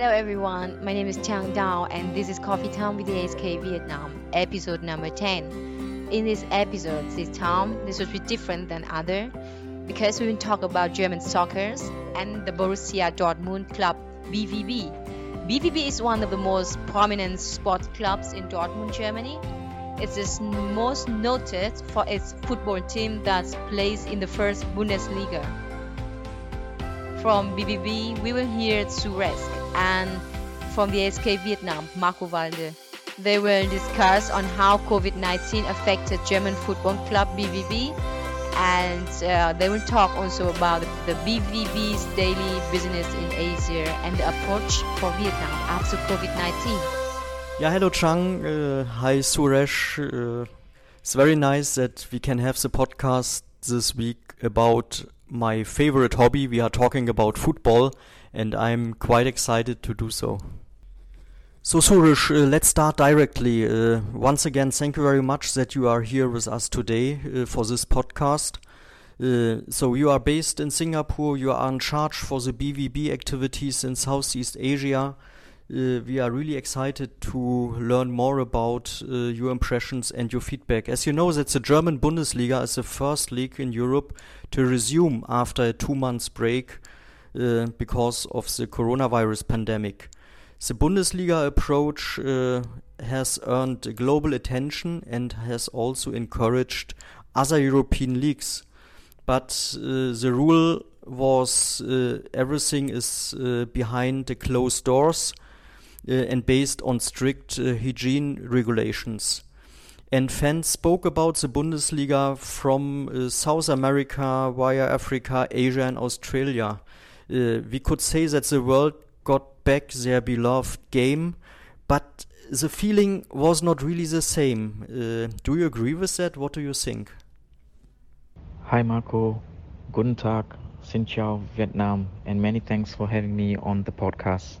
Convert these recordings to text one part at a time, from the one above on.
Hello everyone, my name is Chang Dao and this is Coffee Time with the AHK Vietnam, episode number 10. In this episode, this time, this will be different than other because we will talk about German soccer and the Borussia Dortmund club BVB. BVB is one of the most prominent sports clubs in Dortmund, Germany. It is most noted for its football team that plays in the first Bundesliga. From BVB, we will hear Suresh and from the AHK Vietnam, Marco Walde. They will discuss on how COVID-19 affected German football club BVB and uh, they will talk also about the BVB's daily business in Asia and the approach for Vietnam after COVID-19. Yeah, hello Chang. Uh, hi Suresh. Uh, it's very nice that we can have the podcast this week about my favorite hobby. We are talking about football and I'm quite excited to do so. So Suresh, uh, let's start directly. Uh, once again, thank you very much that you are here with us today uh, for this podcast. Uh, so you are based in Singapore, you are in charge for the BVB activities in Southeast Asia. Uh, we are really excited to learn more about uh, your impressions and your feedback. As you know, that the German Bundesliga is the first league in Europe to resume after a two months break uh, because of the coronavirus pandemic. The Bundesliga approach uh, has earned global attention and has also encouraged other European leagues. But uh, the rule was uh, everything is uh, behind the closed doors uh, and based on strict hygiene regulations. And fans spoke about the Bundesliga from South America via Africa, Asia, and Australia uh, we could say that the world got back their beloved game, but the feeling was not really the same. Uh, do you agree with that? What do you think? Hi Marco, guten Tag, Xin Chào, Vietnam, and many thanks for having me on the podcast.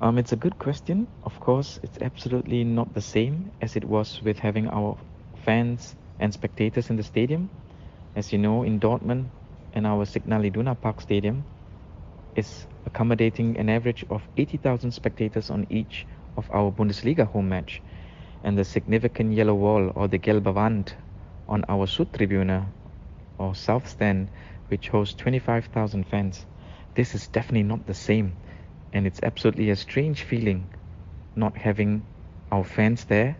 Um, it's a good question. Of course, it's absolutely not the same as it was with having our fans and spectators in the stadium. As you know, in Dortmund, and our Signal Iduna Park Stadium is accommodating an average of 80,000 spectators on each of our Bundesliga home match. And the significant yellow wall or the Gelbe Wand on our Südtribüne or South Stand, which hosts 25,000 fans. This is definitely not the same. And it's absolutely a strange feeling not having our fans there.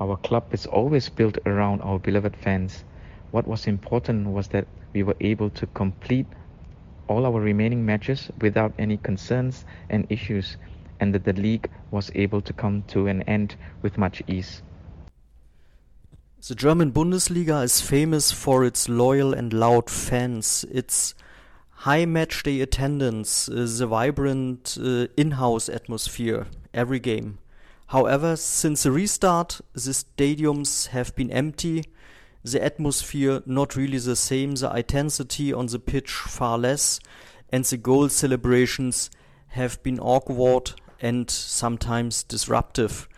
Our club is always built around our beloved fans. What was important was that we were able to complete all our remaining matches without any concerns and issues, and that the league was able to come to an end with much ease. The German Bundesliga is famous for its loyal and loud fans, its high matchday attendance, uh, the vibrant uh, in-house atmosphere every game. However, since the restart, the stadiums have been empty the atmosphere not really the same, the intensity on the pitch far less, and the goal celebrations have been awkward and sometimes disruptive.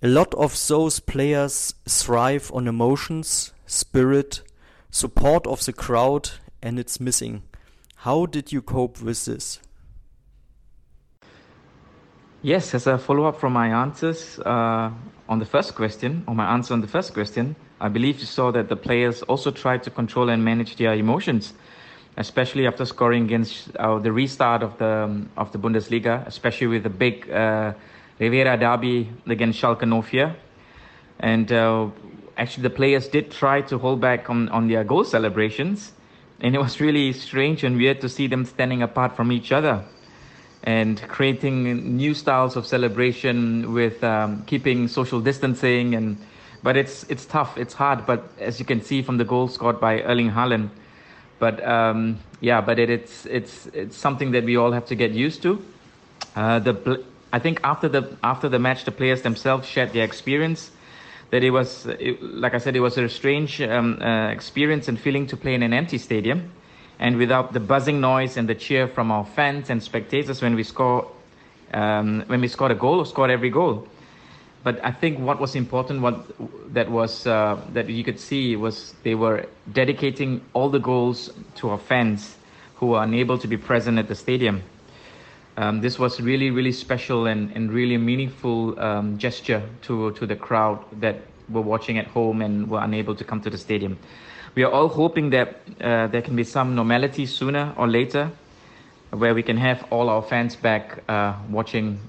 A lot of those players thrive on emotions, spirit, support of the crowd, and it's missing. How did you cope with this? Yes, as a follow up from my answers uh, on the first question, or my answer on the first question, I believe you saw that the players also tried to control and manage their emotions, especially after scoring against uh, the restart of the um, of the Bundesliga, especially with the big uh, Revierderby against Schalke 04. And uh, actually, the players did try to hold back on, on their goal celebrations, and it was really strange and weird to see them standing apart from each other and creating new styles of celebration with um, keeping social distancing and but it's it's tough. It's hard. But as you can see from the goal scored by Erling Haaland, but um, yeah, but it, it's it's it's something that we all have to get used to. Uh, the I think after the after the match, the players themselves shared their experience. That it was, it, like I said, it was a strange um, uh, experience and feeling to play in an empty stadium, and without the buzzing noise and the cheer from our fans and spectators when we score, um, when we scored a goal or scored every goal but I think what was important, what that was uh, that you could see was they were dedicating all the goals to our fans who are unable to be present at the stadium. Um, this was really, really special and, and really meaningful um, gesture to, to the crowd that were watching at home and were unable to come to the stadium. We are all hoping that uh, there can be some normality sooner or later where we can have all our fans back uh, watching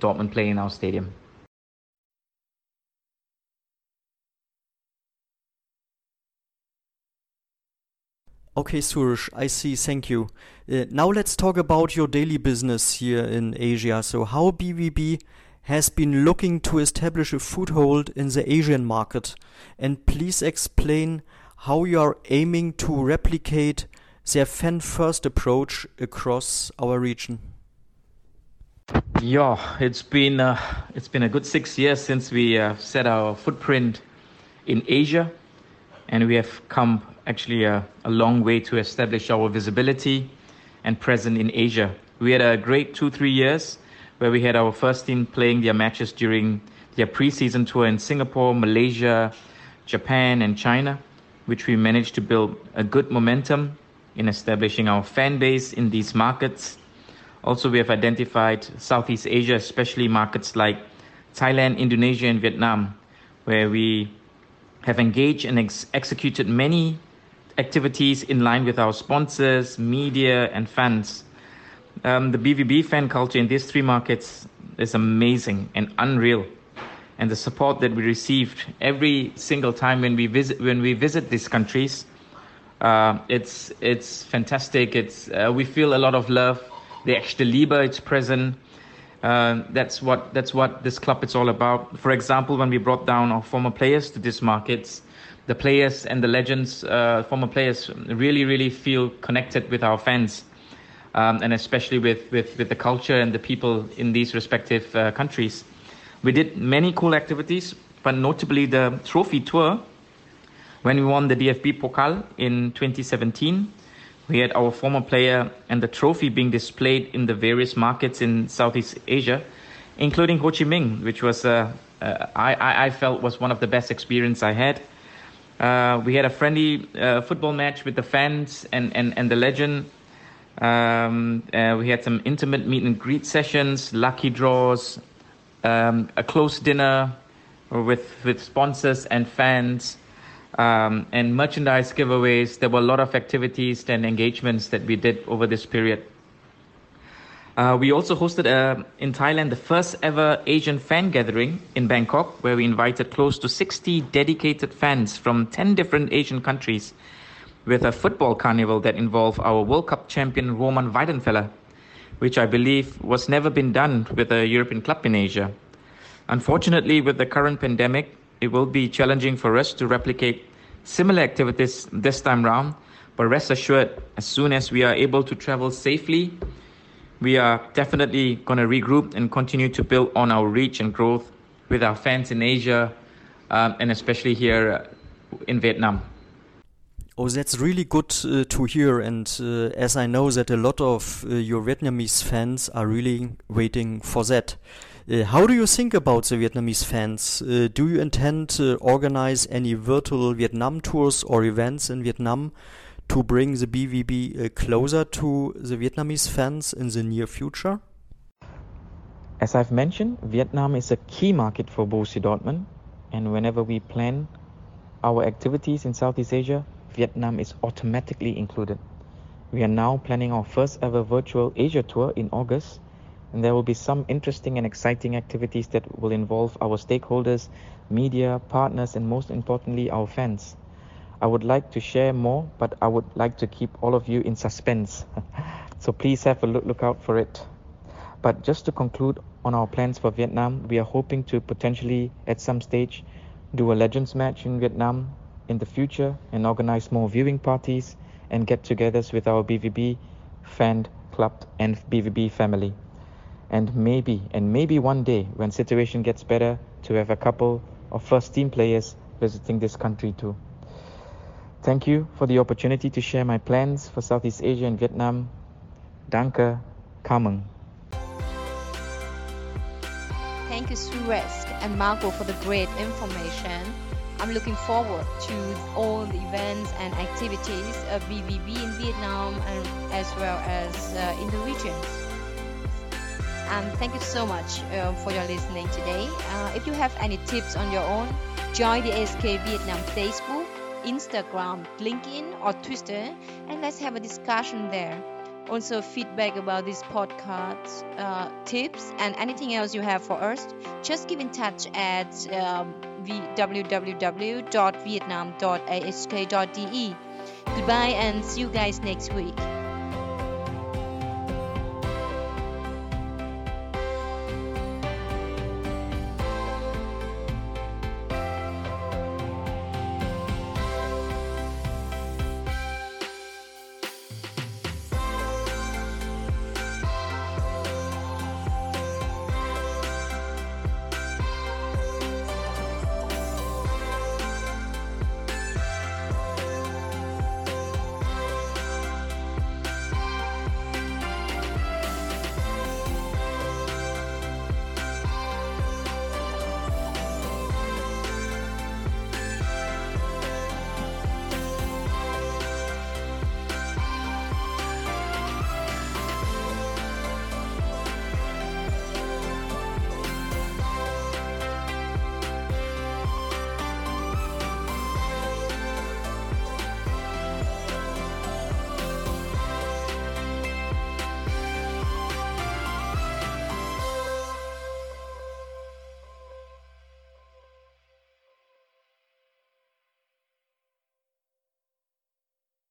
Dortmund play in our stadium. Okay, Suresh, I see. Thank you. Uh, now let's talk about your daily business here in Asia. So, how BVB has been looking to establish a foothold in the Asian market, and please explain how you are aiming to replicate their fan-first approach across our region. Yeah, it's been uh, it's been a good six years since we uh, set our footprint in Asia, and we have come actually a, a long way to establish our visibility and presence in Asia. We had a great two, three years where we had our first team playing their matches during their preseason tour in Singapore, Malaysia, Japan, and China, which we managed to build a good momentum in establishing our fan base in these markets. Also, we have identified Southeast Asia, especially markets like Thailand, Indonesia, and Vietnam, where we have engaged and ex- executed many activities in line with our sponsors, media, and fans. Um, the BVB fan culture in these three markets is amazing and unreal. And the support that we received every single time when we visit when we visit these countries, uh, it's it's fantastic. It's uh, we feel a lot of love. The echte Liebe, it's present. Uh, that's what that's what this club is all about. For example, when we brought down our former players to these markets, the players and the legends, uh, former players, really, really feel connected with our fans, um, and especially with, with, with the culture and the people in these respective uh, countries. We did many cool activities, but notably the trophy tour. When we won the DFB Pokal in 2017, we had our former player and the trophy being displayed in the various markets in Southeast Asia, including Ho Chi Minh, which was uh, uh, I, I felt was one of the best experience I had. Uh, we had a friendly uh, football match with the fans and, and, and the legend. Um, uh, we had some intimate meet and greet sessions, lucky draws, um, a close dinner with, with sponsors and fans, um, and merchandise giveaways. There were a lot of activities and engagements that we did over this period. Uh, we also hosted uh, in Thailand the first ever Asian fan gathering in Bangkok, where we invited close to 60 dedicated fans from 10 different Asian countries with a football carnival that involved our World Cup champion Roman Weidenfeller, which I believe was never been done with a European club in Asia. Unfortunately, with the current pandemic, it will be challenging for us to replicate similar activities this time round, but rest assured, as soon as we are able to travel safely we are definitely going to regroup and continue to build on our reach and growth with our fans in Asia um, and especially here in Vietnam. Oh, that's really good uh, to hear. And uh, as I know that a lot of uh, your Vietnamese fans are really waiting for that. Uh, how do you think about the Vietnamese fans? Uh, do you intend to organize any virtual Vietnam tours or events in Vietnam to bring the BVB uh, closer to the Vietnamese fans in the near future? As I've mentioned, Vietnam is a key market for Borussia Dortmund, and whenever we plan our activities in Southeast Asia, Vietnam is automatically included. We are now planning our first ever virtual Asia tour in August, and there will be some interesting and exciting activities that will involve our stakeholders, media, partners, and most importantly, our fans. I would like to share more, but I would like to keep all of you in suspense. so please have a look, look out for it. But just to conclude on our plans for Vietnam, we are hoping to potentially at some stage do a Legends match in Vietnam in the future and organize more viewing parties and get togethers with our BVB fan club and BVB family. And maybe, and maybe one day when situation gets better, to have a couple of first team players visiting this country too. Thank you for the opportunity to share my plans for Southeast Asia and Vietnam. Danke, Cảm ơn. Thank you, Suresh and Marco, for the great information. I'm looking forward to all the events and activities of BVB in Vietnam and as well as uh, in the regions. And thank you so much uh, for your listening today. Uh, if you have any tips on your own, join the AHK Vietnam Facebook, Instagram, LinkedIn, or Twitter, and let's have a discussion there. Also, feedback about this podcast, uh, tips, and anything else you have for us, just keep in touch at um, www.vietnam.ahk.de. Goodbye and see you guys next week.